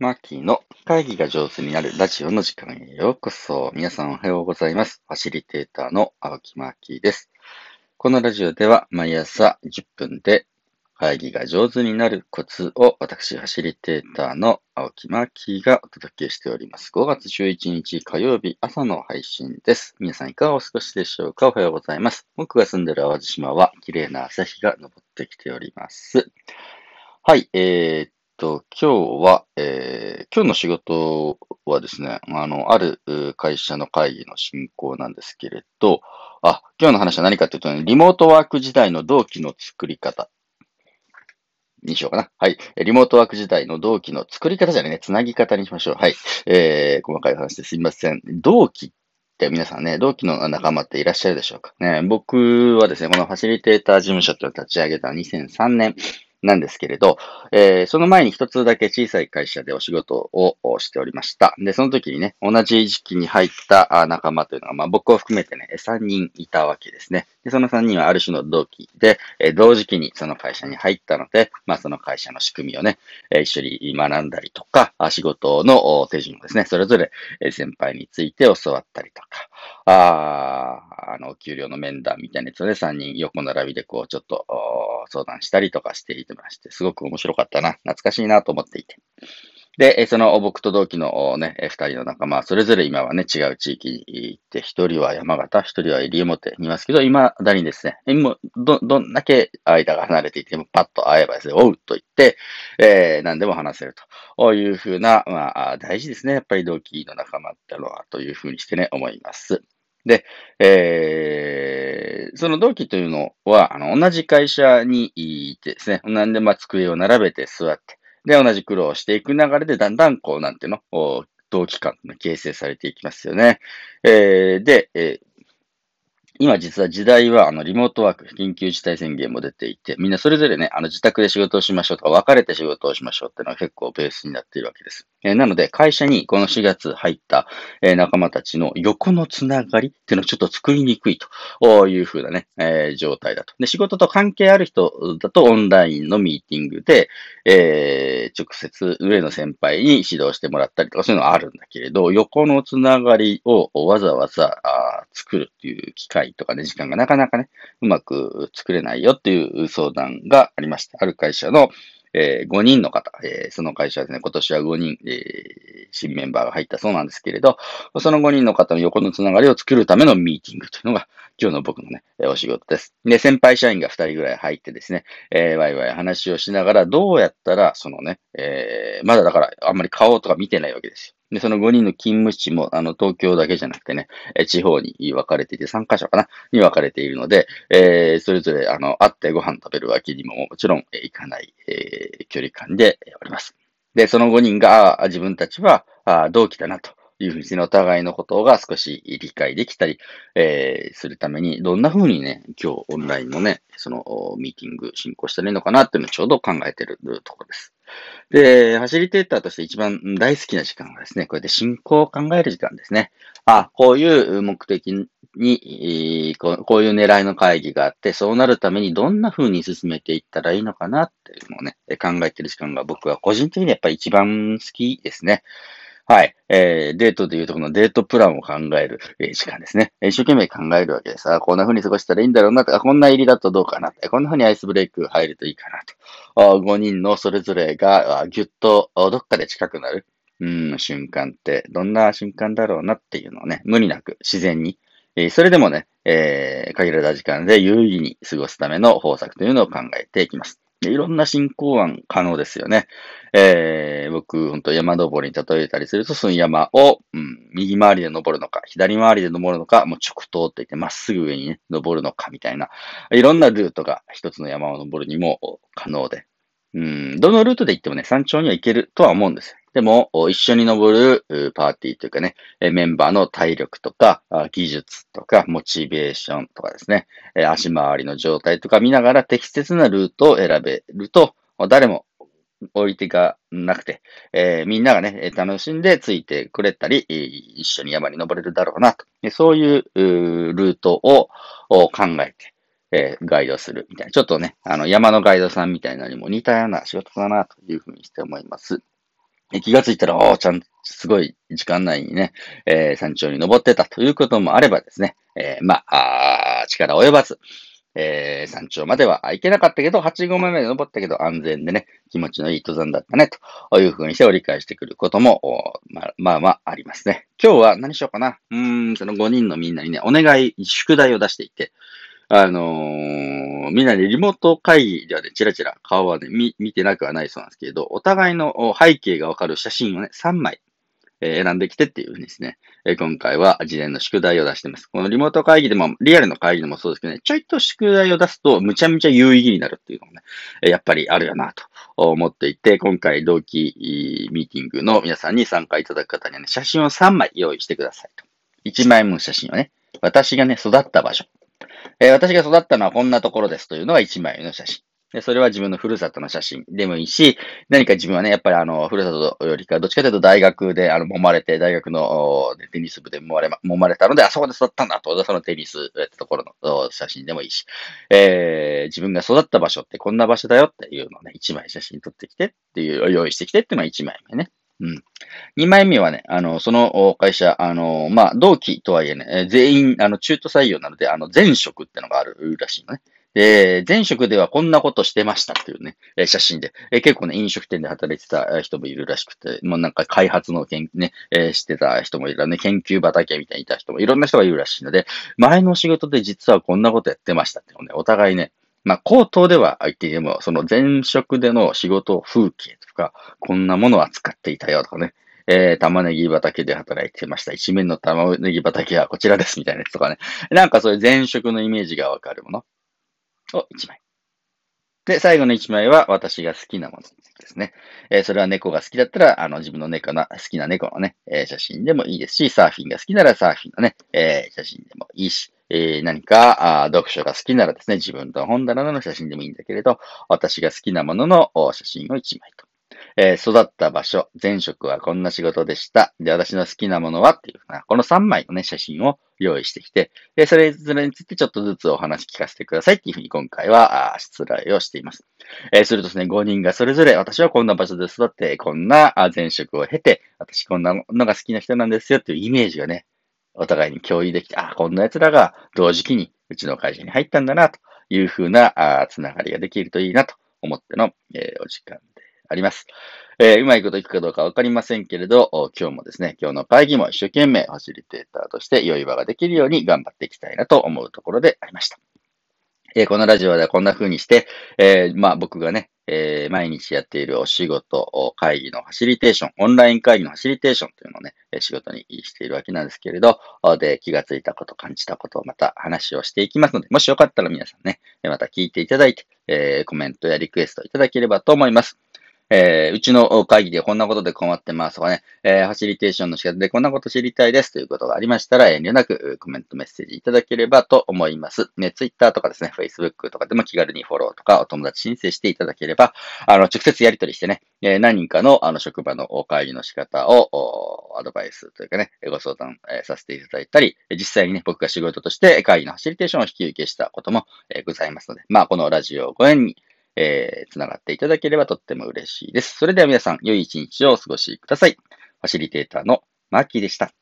マーキーの会議が上手になるラジオの時間へようこそ。皆さんおはようございます。ファシリテーターの青木マーキーです。このラジオでは毎朝10分で会議が上手になるコツを私、ファシリテーターの青木マーキーがお届けしております。5月11日火曜日朝の配信です。皆さんいかがお過ごしでしょうか？おはようございます。僕が住んでいる淡路島は綺麗な朝日が昇ってきております。はい、えー、と、今日は、えー、今日の仕事はですね、あの、ある会社の会議の進行なんですけれど、あ、今日の話は何かというと、ね、リモートワーク時代の同期の作り方にしようかな。はい。リモートワーク時代の同期の作り方じゃないね、つなぎ方にしましょう。はい。えー、細かい話ですいません。同期って皆さんね、同期の仲間っていらっしゃるでしょうかね。僕はですね、このファシリテーター事務所っていうのを立ち上げた2003年なんですけれど、えー、その前に一つだけ小さい会社でお仕事をしておりました。で、その時にね、同じ時期に入った仲間というのが、まあ僕を含めてね、3人いたわけですね。で、その3人はある種の同期で、え、同時期にその会社に入ったので、まあその会社の仕組みをね、え、一緒に学んだりとか、仕事の手順をですね、それぞれ先輩について教わったりとか、ああの、お給料の面談みたいなやつをね、3人横並びでこう、ちょっと相談したりとかしていてまして、すごく面白かったな、懐かしいなと思っていて。で、その僕と同期のね、二人の仲間、それぞれ今はね、違う地域に行って、一人は山形、一人は西表にいますけど、今だにですね、今、ど、どんだけ間が離れていても、パッと会えばですね、おうと言って、えー、何でも話せるというふうな、まあ、大事ですね。やっぱり同期の仲間ってのは、というふうにしてね、思います。で、えー、その同期というのは、あの、同じ会社にいてですね、なんで、まあ、机を並べて座って、で、同じ苦労をしていく流れで、だんだん、こう、なんていうの、同期間が形成されていきますよね。えー、で、えー今実は時代はあのリモートワーク、緊急事態宣言も出ていて、みんなそれぞれね、あの自宅で仕事をしましょうとか、別れて仕事をしましょうっていうのは結構ベースになっているわけです。えー、なので、会社にこの4月入った、えー、仲間たちの横のつながりっていうのをちょっと作りにくいというふうなね、えー、状態だと。で、仕事と関係ある人だとオンラインのミーティングで、え、直接上の先輩に指導してもらったりとかそういうのはあるんだけれど、横のつながりをわざわざ作るっていう機会とかね、時間がなかなかね、うまく作れないよっていう相談がありました。ある会社の、えー、5人の方、えー、その会社はですね、今年は5人、えー、新メンバーが入ったそうなんですけれど、その5人の方の横のつながりを作るためのミーティングというのが、今日の僕のね、お仕事です。で、先輩社員が2人ぐらい入ってですね、えー、ワイワイ話をしながら、どうやったら、そのね、えー、まだだから、あんまり顔とか見てないわけですよ。で、その5人の勤務地も、あの、東京だけじゃなくてね、え地方に分かれていて、3カ所かなに分かれているので、えー、それぞれ、あの、会ってご飯食べるわけにももちろん、え行かない、えー、距離感でおります。で、その5人が、自分たちは、あ同期だなと。いうふうに、お互いのことが少し理解できたり、えー、するために、どんなふうにね、今日オンラインのね、そのミーティング進行したらいいのかなっていうのをちょうど考えてるところです。で、ファシリテーターとして一番大好きな時間はですね、こうやって進行を考える時間ですね。あ、こういう目的に、こういう狙いの会議があって、そうなるためにどんな風に進めていったらいいのかなっていうのをね、考えている時間が僕は個人的にやっぱり一番好きですね。はい。えー、デートでいうとこのデートプランを考える、えー、時間ですね。一生懸命考えるわけです。あ、こんな風に過ごしたらいいんだろうなとか、こんな入りだとどうかなこんな風にアイスブレイク入るといいかなと。5人のそれぞれがぎゅっとどっかで近くなる、うん、瞬間ってどんな瞬間だろうなっていうのをね、無理なく自然に、えー、それでもね、えー、限られた時間で有意義に過ごすための方策というのを考えていきます。いろんな進行案可能ですよね。えー、僕、本当山登りに例えたりすると、その山を、うん、右回りで登るのか、左回りで登るのか、もう直通って言ってまっすぐ上にね、登るのかみたいな、いろんなルートが一つの山を登るにも可能で、うん、どのルートで行ってもね、山頂には行けるとは思うんです。でも、一緒に登るパーティーというかね、メンバーの体力とか、技術とか、モチベーションとかですね、足回りの状態とか見ながら適切なルートを選べると、誰も置いてがなくて、みんながね、楽しんでついてくれたり、一緒に山に登れるだろうなと。そういうルートを考えて、ガイドするみたいな。ちょっとね、あの、山のガイドさんみたいなのにも似たような仕事だなというふうにして思います。気がついたら、おちゃん、すごい時間内にね、えー、山頂に登ってたということもあればですね、えー、まあ、あ力及ばず、えー、山頂までは行けなかったけど、8合目まで登ったけど安全でね、気持ちのいい登山だったね、というふうにして折り返してくることも、まあ、まあまあありますね。今日は何しようかな。うーん、その5人のみんなにね、お願い、宿題を出していて、あのー、みんなでリモート会議ではね、チラチラ顔はね、見、見てなくはないそうなんですけれど、お互いの背景がわかる写真をね、3枚、え選んできてっていうふうにですね、え今回は事前の宿題を出してます。このリモート会議でも、リアルの会議でもそうですけどね、ちょいと宿題を出すと、むちゃむちゃ有意義になるっていうのもね、やっぱりあるよなと思っていて、今回同期ミーティングの皆さんに参加いただく方にはね、写真を3枚用意してくださいと。1枚分写真をね、私がね、育った場所。えー、私が育ったのはこんなところですというのが1枚の写真。で、それは自分のふるさとの写真でもいいし、何か自分はね、やっぱりあの、ふるさとよりか、どっちかというと大学で、あの、揉まれて、大学のテニス部で揉まれ、揉まれたので、あそこで育ったんだと、そのテニス、えっところの写真でもいいし、えー、自分が育った場所ってこんな場所だよっていうのをね、1枚写真撮ってきてっていう、用意してきてっていうのは1枚目ね。うん。二枚目はね、あの、その会社、あの、まあ、同期とはいえね、全員、あの、中途採用なので、あの、前職ってのがあるらしいのね。で、前職ではこんなことしてましたっていうね、写真で、え結構ね、飲食店で働いてた人もいるらしくて、もうなんか開発の研ね、えしてた人もいるね、研究畑みたいにいた人もいろんな人がいるらしいので、前の仕事で実はこんなことやってましたっていうのね、お互いね、まあ、口頭では相手でも、その前職での仕事風景とか、こんなものを扱っていたよとかね、えー、玉ねぎ畑で働いてました。一面の玉ねぎ畑はこちらですみたいなやつとかね。なんかそういう前職のイメージがわかるものを1枚。で、最後の1枚は私が好きなものですね。えー、それは猫が好きだったら、あの、自分の猫の、好きな猫のね、えー、写真でもいいですし、サーフィンが好きならサーフィンのね、えー、写真でもいいし、え何かあ読書が好きならですね、自分の本棚の写真でもいいんだけれど、私が好きなものの写真を1枚と。えー、育った場所、前職はこんな仕事でした。で、私の好きなものはっていうふうな、この3枚のね、写真を用意してきて、で、それぞれについてちょっとずつお話聞かせてくださいっていうふうに今回は、出題をしています。えー、するとですね、5人がそれぞれ、私はこんな場所で育って、こんな前職を経て、私こんなのが好きな人なんですよっていうイメージがね、お互いに共有できて、あ、こんな奴らが同時期にうちの会社に入ったんだな、というふうな、つながりができるといいなと思っての、えー、お時間であります。えー、うまいこといくかどうかわかりませんけれど、今日もですね、今日の会議も一生懸命ファシリテーターとして良い場ができるように頑張っていきたいなと思うところでありました。え、このラジオではこんな風にして、えー、まあ僕がね、えー、毎日やっているお仕事、会議のファシリテーション、オンライン会議のファシリテーションというのをね、仕事にしているわけなんですけれど、で、気がついたこと、感じたことをまた話をしていきますので、もしよかったら皆さんね、また聞いていただいて、えー、コメントやリクエストいただければと思います。えー、うちの会議でこんなことで困ってますとかね、えー、ファシリテーションの仕方でこんなこと知りたいですということがありましたら、遠慮なくコメントメッセージいただければと思います。ね、Twitter とかですね、Facebook とかでも気軽にフォローとかお友達申請していただければ、あの、直接やり取りしてね、えー、何人かのあの職場の会議の仕方をアドバイスというかね、ご相談、えー、させていただいたり、実際にね、僕が仕事として会議のファシリテーションを引き受けしたことも、え、ございますので、まあ、このラジオをご縁に、えー、つながっていただければとっても嬉しいです。それでは皆さん、良い一日をお過ごしください。ファシリテーターのマーキーでした。